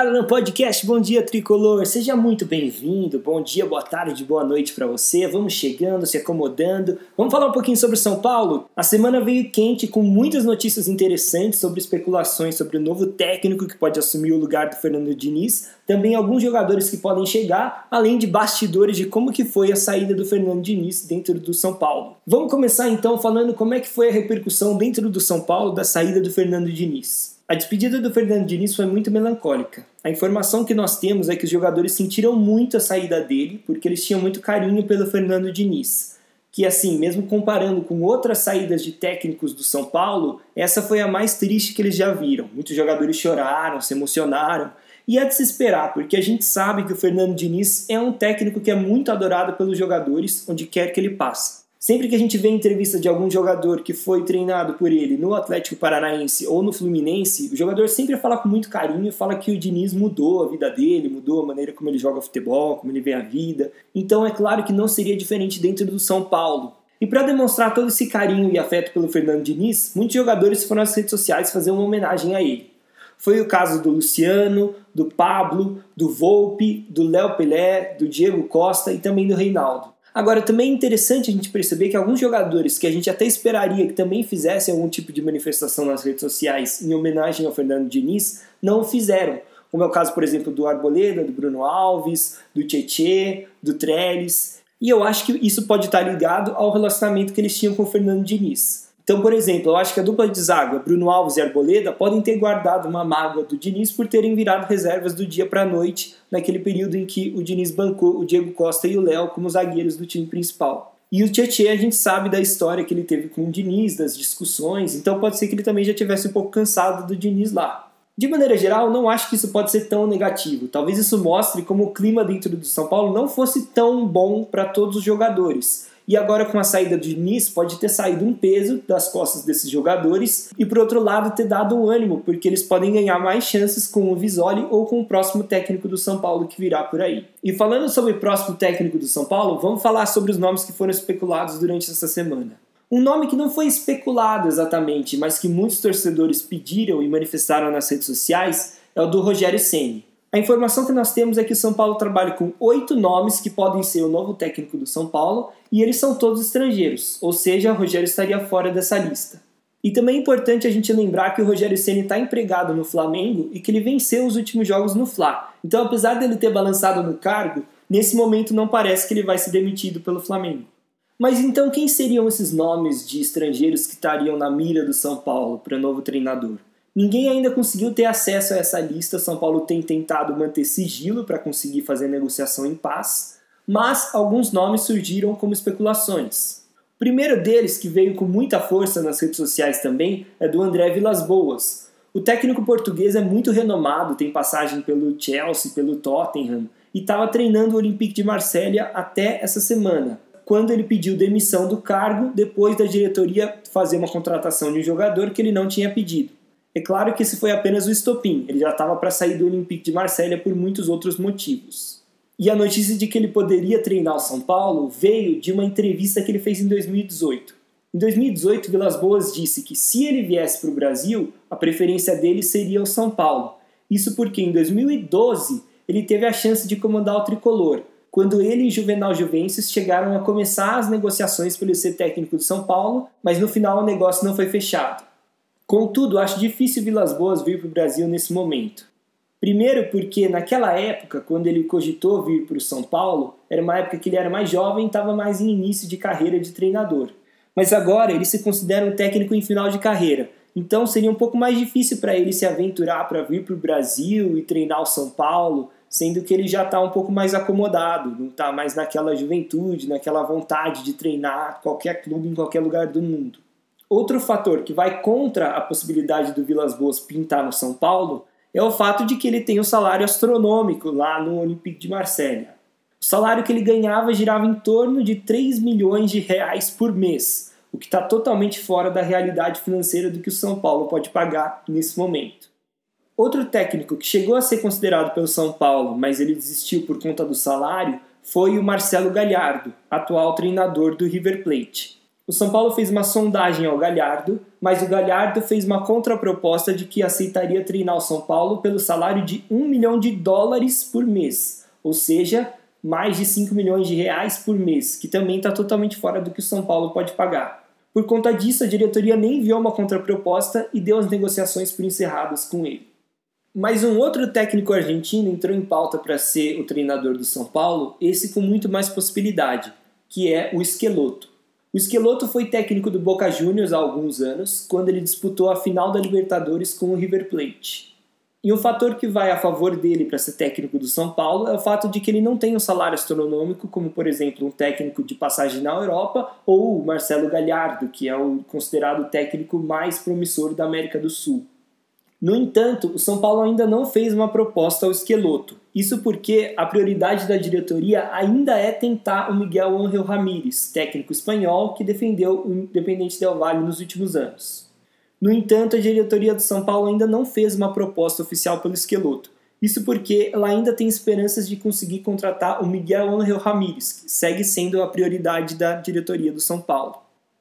ligado no podcast Bom Dia Tricolor. Seja muito bem-vindo. Bom dia, boa tarde, boa noite para você. Vamos chegando, se acomodando. Vamos falar um pouquinho sobre São Paulo. A semana veio quente com muitas notícias interessantes sobre especulações sobre o novo técnico que pode assumir o lugar do Fernando Diniz, também alguns jogadores que podem chegar, além de bastidores de como que foi a saída do Fernando Diniz dentro do São Paulo. Vamos começar então falando como é que foi a repercussão dentro do São Paulo da saída do Fernando Diniz. A despedida do Fernando Diniz foi muito melancólica. A informação que nós temos é que os jogadores sentiram muito a saída dele, porque eles tinham muito carinho pelo Fernando Diniz. Que assim, mesmo comparando com outras saídas de técnicos do São Paulo, essa foi a mais triste que eles já viram. Muitos jogadores choraram, se emocionaram, e é de se esperar, porque a gente sabe que o Fernando Diniz é um técnico que é muito adorado pelos jogadores, onde quer que ele passe. Sempre que a gente vê entrevista de algum jogador que foi treinado por ele no Atlético Paranaense ou no Fluminense, o jogador sempre fala com muito carinho fala que o Diniz mudou a vida dele, mudou a maneira como ele joga futebol, como ele vê a vida. Então é claro que não seria diferente dentro do São Paulo. E para demonstrar todo esse carinho e afeto pelo Fernando Diniz, muitos jogadores foram às redes sociais fazer uma homenagem a ele. Foi o caso do Luciano, do Pablo, do Volpe, do Léo Pelé, do Diego Costa e também do Reinaldo. Agora, também é interessante a gente perceber que alguns jogadores que a gente até esperaria que também fizessem algum tipo de manifestação nas redes sociais em homenagem ao Fernando Diniz, não fizeram. Como é o caso, por exemplo, do Arboleda, do Bruno Alves, do Tietê, do Trellis. E eu acho que isso pode estar ligado ao relacionamento que eles tinham com o Fernando Diniz. Então, por exemplo, eu acho que a dupla de zaga, Bruno Alves e Arboleda, podem ter guardado uma mágoa do Diniz por terem virado reservas do dia para a noite, naquele período em que o Diniz bancou o Diego Costa e o Léo como zagueiros do time principal. E o Tietchan, a gente sabe da história que ele teve com o Diniz, das discussões, então pode ser que ele também já tivesse um pouco cansado do Diniz lá. De maneira geral, não acho que isso pode ser tão negativo. Talvez isso mostre como o clima dentro do São Paulo não fosse tão bom para todos os jogadores. E agora, com a saída de Diniz, pode ter saído um peso das costas desses jogadores e, por outro lado, ter dado um ânimo, porque eles podem ganhar mais chances com o Visoli ou com o próximo técnico do São Paulo que virá por aí. E falando sobre o próximo técnico do São Paulo, vamos falar sobre os nomes que foram especulados durante essa semana. Um nome que não foi especulado exatamente, mas que muitos torcedores pediram e manifestaram nas redes sociais é o do Rogério Ceni. A informação que nós temos é que o São Paulo trabalha com oito nomes que podem ser o novo técnico do São Paulo e eles são todos estrangeiros, ou seja, o Rogério estaria fora dessa lista. E também é importante a gente lembrar que o Rogério Ceni está empregado no Flamengo e que ele venceu os últimos jogos no Fla. Então, apesar dele ter balançado no cargo, nesse momento não parece que ele vai ser demitido pelo Flamengo. Mas então quem seriam esses nomes de estrangeiros que estariam na mira do São Paulo para o novo treinador? Ninguém ainda conseguiu ter acesso a essa lista. São Paulo tem tentado manter sigilo para conseguir fazer negociação em paz, mas alguns nomes surgiram como especulações. O primeiro deles, que veio com muita força nas redes sociais também, é do André Vilas Boas. O técnico português é muito renomado, tem passagem pelo Chelsea, pelo Tottenham e estava treinando o Olympique de Marselha até essa semana, quando ele pediu demissão do cargo depois da diretoria fazer uma contratação de um jogador que ele não tinha pedido. É claro que esse foi apenas o estopim, ele já estava para sair do Olympique de Marselha por muitos outros motivos. E a notícia de que ele poderia treinar o São Paulo veio de uma entrevista que ele fez em 2018. Em 2018, Vilas Boas disse que se ele viesse para o Brasil, a preferência dele seria o São Paulo. Isso porque em 2012 ele teve a chance de comandar o tricolor, quando ele e Juvenal Juventus chegaram a começar as negociações para ele ser técnico de São Paulo, mas no final o negócio não foi fechado. Contudo, acho difícil Vilas Boas vir para o Brasil nesse momento. Primeiro, porque naquela época, quando ele cogitou vir para o São Paulo, era uma época que ele era mais jovem e estava mais em início de carreira de treinador. Mas agora ele se considera um técnico em final de carreira, então seria um pouco mais difícil para ele se aventurar para vir para o Brasil e treinar o São Paulo, sendo que ele já está um pouco mais acomodado, não está mais naquela juventude, naquela vontade de treinar qualquer clube em qualquer lugar do mundo. Outro fator que vai contra a possibilidade do Vilas Boas pintar no São Paulo é o fato de que ele tem um salário astronômico lá no Olympique de Marselha. O salário que ele ganhava girava em torno de 3 milhões de reais por mês, o que está totalmente fora da realidade financeira do que o São Paulo pode pagar nesse momento. Outro técnico que chegou a ser considerado pelo São Paulo, mas ele desistiu por conta do salário, foi o Marcelo Galhardo, atual treinador do River Plate. O São Paulo fez uma sondagem ao Galhardo, mas o Galhardo fez uma contraproposta de que aceitaria treinar o São Paulo pelo salário de 1 milhão de dólares por mês, ou seja, mais de 5 milhões de reais por mês, que também está totalmente fora do que o São Paulo pode pagar. Por conta disso, a diretoria nem enviou uma contraproposta e deu as negociações por encerradas com ele. Mas um outro técnico argentino entrou em pauta para ser o treinador do São Paulo, esse com muito mais possibilidade, que é o Esqueloto. O Esqueloto foi técnico do Boca Juniors há alguns anos, quando ele disputou a final da Libertadores com o River Plate. E um fator que vai a favor dele para ser técnico do São Paulo é o fato de que ele não tem um salário astronômico, como por exemplo um técnico de passagem na Europa ou o Marcelo Galhardo, que é o considerado técnico mais promissor da América do Sul. No entanto, o São Paulo ainda não fez uma proposta ao Esqueloto. Isso porque a prioridade da diretoria ainda é tentar o Miguel Ángel Ramírez, técnico espanhol que defendeu o Independente Del Valle nos últimos anos. No entanto, a diretoria do São Paulo ainda não fez uma proposta oficial pelo Esqueloto. Isso porque ela ainda tem esperanças de conseguir contratar o Miguel Ángel Ramírez, que segue sendo a prioridade da diretoria do São Paulo.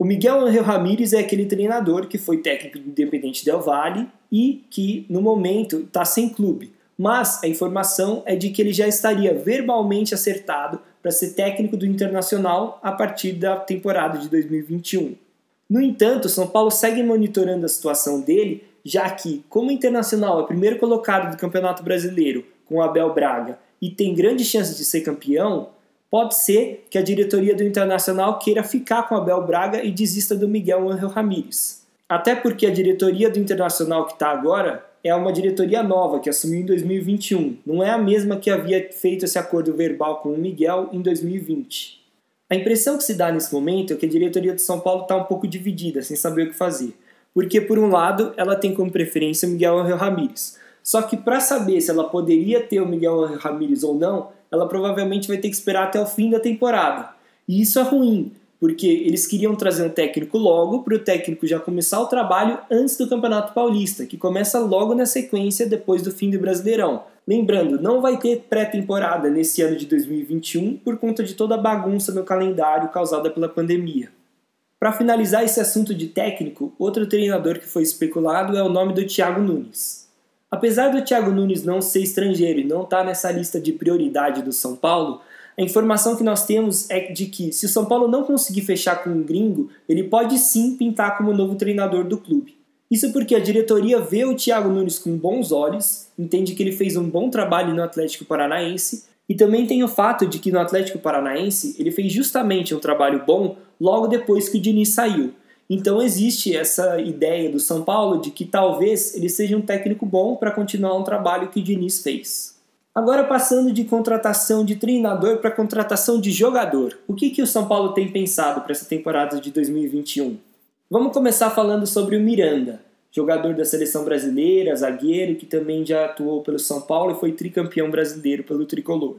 O Miguel Angel Ramírez é aquele treinador que foi técnico do Independente Del Valle e que, no momento, está sem clube. Mas a informação é de que ele já estaria verbalmente acertado para ser técnico do Internacional a partir da temporada de 2021. No entanto, São Paulo segue monitorando a situação dele, já que, como o Internacional é primeiro colocado do Campeonato Brasileiro com o Abel Braga e tem grandes chances de ser campeão, Pode ser que a diretoria do Internacional queira ficar com Abel Braga e desista do Miguel Angel Ramírez. Até porque a diretoria do Internacional que está agora é uma diretoria nova que assumiu em 2021, não é a mesma que havia feito esse acordo verbal com o Miguel em 2020. A impressão que se dá nesse momento é que a diretoria de São Paulo está um pouco dividida, sem saber o que fazer. Porque, por um lado, ela tem como preferência o Miguel Angel Ramírez. Só que para saber se ela poderia ter o Miguel Angel Ramírez ou não, ela provavelmente vai ter que esperar até o fim da temporada. E isso é ruim, porque eles queriam trazer um técnico logo para o técnico já começar o trabalho antes do Campeonato Paulista, que começa logo na sequência depois do fim do Brasileirão. Lembrando, não vai ter pré-temporada nesse ano de 2021 por conta de toda a bagunça no calendário causada pela pandemia. Para finalizar esse assunto de técnico, outro treinador que foi especulado é o nome do Thiago Nunes. Apesar do Thiago Nunes não ser estrangeiro e não estar tá nessa lista de prioridade do São Paulo, a informação que nós temos é de que se o São Paulo não conseguir fechar com um gringo, ele pode sim pintar como novo treinador do clube. Isso porque a diretoria vê o Thiago Nunes com bons olhos, entende que ele fez um bom trabalho no Atlético Paranaense e também tem o fato de que no Atlético Paranaense ele fez justamente um trabalho bom logo depois que o Diniz saiu. Então existe essa ideia do São Paulo de que talvez ele seja um técnico bom para continuar um trabalho que o Diniz fez. Agora passando de contratação de treinador para contratação de jogador, o que, que o São Paulo tem pensado para essa temporada de 2021? Vamos começar falando sobre o Miranda, jogador da seleção brasileira, zagueiro, que também já atuou pelo São Paulo e foi tricampeão brasileiro pelo tricolor.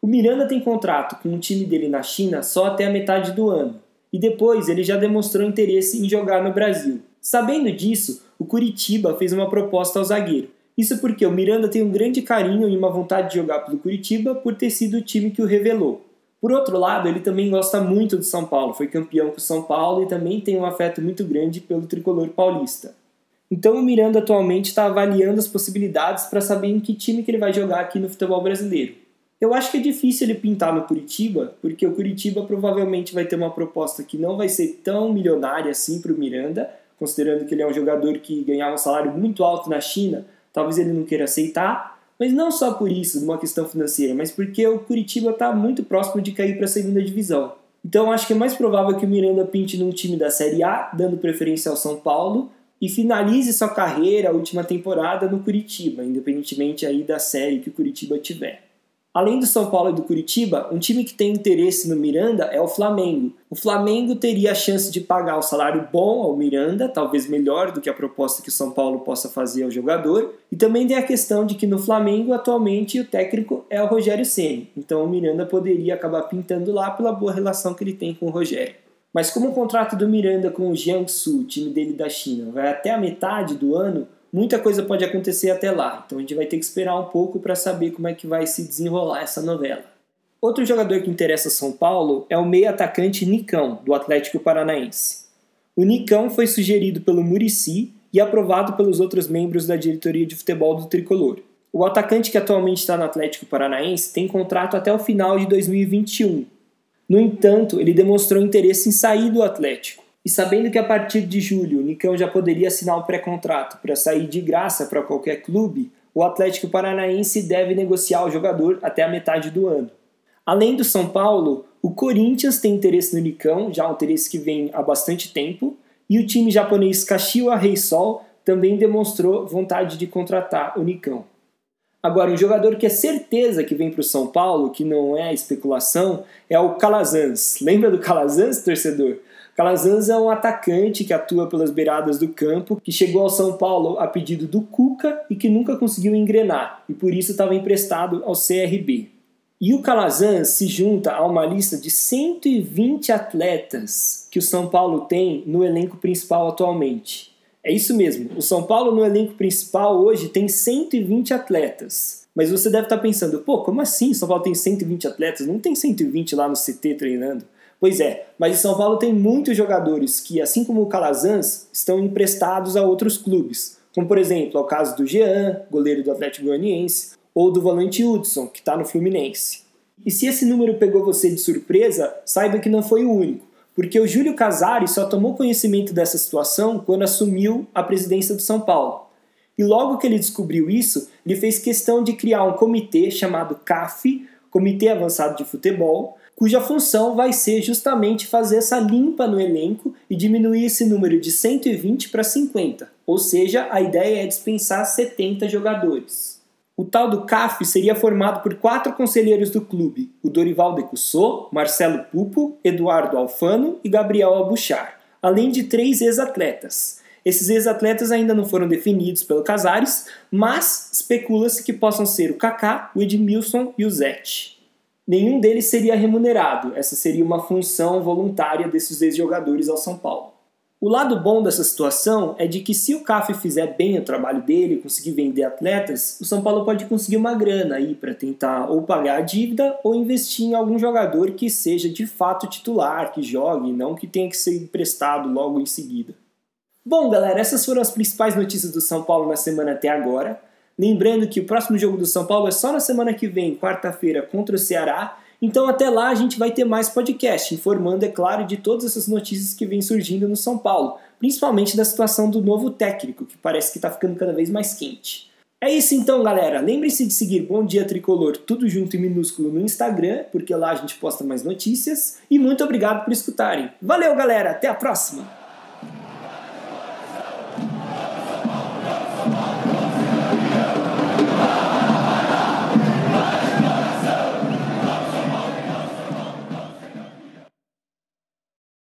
O Miranda tem contrato com o time dele na China só até a metade do ano e depois ele já demonstrou interesse em jogar no Brasil. Sabendo disso, o Curitiba fez uma proposta ao zagueiro. Isso porque o Miranda tem um grande carinho e uma vontade de jogar pelo Curitiba por ter sido o time que o revelou. Por outro lado, ele também gosta muito do São Paulo, foi campeão com o São Paulo e também tem um afeto muito grande pelo tricolor paulista. Então o Miranda atualmente está avaliando as possibilidades para saber em que time que ele vai jogar aqui no futebol brasileiro. Eu acho que é difícil ele pintar no Curitiba, porque o Curitiba provavelmente vai ter uma proposta que não vai ser tão milionária assim para o Miranda, considerando que ele é um jogador que ganhava um salário muito alto na China, talvez ele não queira aceitar, mas não só por isso, numa questão financeira, mas porque o Curitiba está muito próximo de cair para a segunda divisão. Então acho que é mais provável que o Miranda pinte num time da Série A, dando preferência ao São Paulo, e finalize sua carreira, a última temporada, no Curitiba, independentemente aí da série que o Curitiba tiver. Além do São Paulo e do Curitiba, um time que tem interesse no Miranda é o Flamengo. O Flamengo teria a chance de pagar um salário bom ao Miranda, talvez melhor do que a proposta que o São Paulo possa fazer ao jogador. E também tem a questão de que no Flamengo atualmente o técnico é o Rogério Ceni. Então o Miranda poderia acabar pintando lá pela boa relação que ele tem com o Rogério. Mas como o contrato do Miranda com o Jiangsu, time dele da China, vai até a metade do ano, muita coisa pode acontecer até lá. Então a gente vai ter que esperar um pouco para saber como é que vai se desenrolar essa novela. Outro jogador que interessa São Paulo é o meio atacante Nicão, do Atlético Paranaense. O Nicão foi sugerido pelo Murici e aprovado pelos outros membros da diretoria de futebol do tricolor. O atacante que atualmente está no Atlético Paranaense tem contrato até o final de 2021. No entanto, ele demonstrou interesse em sair do Atlético. E sabendo que a partir de julho o Nicão já poderia assinar um pré-contrato para sair de graça para qualquer clube, o Atlético Paranaense deve negociar o jogador até a metade do ano. Além do São Paulo, o Corinthians tem interesse no Nicão, já um interesse que vem há bastante tempo, e o time japonês Kashiwa Reysol também demonstrou vontade de contratar o Nicão. Agora, um jogador que é certeza que vem para o São Paulo, que não é especulação, é o Calazans. Lembra do Calazans, torcedor? Calazans é um atacante que atua pelas beiradas do campo, que chegou ao São Paulo a pedido do Cuca e que nunca conseguiu engrenar, e por isso estava emprestado ao CRB. E o Calazans se junta a uma lista de 120 atletas que o São Paulo tem no elenco principal atualmente. É isso mesmo, o São Paulo no elenco principal hoje tem 120 atletas. Mas você deve estar pensando, pô, como assim São Paulo tem 120 atletas? Não tem 120 lá no CT treinando. Pois é, mas o São Paulo tem muitos jogadores que, assim como o Calazans, estão emprestados a outros clubes. Como, por exemplo, é o caso do Jean, goleiro do Atlético Goianiense, ou do volante Hudson, que está no Fluminense. E se esse número pegou você de surpresa, saiba que não foi o único, porque o Júlio Casares só tomou conhecimento dessa situação quando assumiu a presidência do São Paulo. E logo que ele descobriu isso, ele fez questão de criar um comitê chamado CAF, Comitê Avançado de Futebol, cuja função vai ser justamente fazer essa limpa no elenco e diminuir esse número de 120 para 50, ou seja, a ideia é dispensar 70 jogadores. O tal do CAF seria formado por quatro conselheiros do clube: o Dorival Decussot, Marcelo Pupo, Eduardo Alfano e Gabriel Albuchar, além de três ex-atletas. Esses ex-atletas ainda não foram definidos pelo Casares, mas especula-se que possam ser o Kaká, o Edmilson e o Zete. Nenhum deles seria remunerado, essa seria uma função voluntária desses ex-jogadores ao São Paulo. O lado bom dessa situação é de que se o CAF fizer bem o trabalho dele, conseguir vender atletas, o São Paulo pode conseguir uma grana aí para tentar ou pagar a dívida ou investir em algum jogador que seja de fato titular, que jogue, não que tenha que ser emprestado logo em seguida. Bom, galera, essas foram as principais notícias do São Paulo na semana até agora. Lembrando que o próximo jogo do São Paulo é só na semana que vem, quarta-feira, contra o Ceará, então até lá a gente vai ter mais podcast, informando, é claro, de todas essas notícias que vêm surgindo no São Paulo, principalmente da situação do novo técnico, que parece que está ficando cada vez mais quente. É isso então, galera. Lembre-se de seguir Bom Dia Tricolor, tudo junto em minúsculo no Instagram, porque lá a gente posta mais notícias. E muito obrigado por escutarem. Valeu, galera. Até a próxima.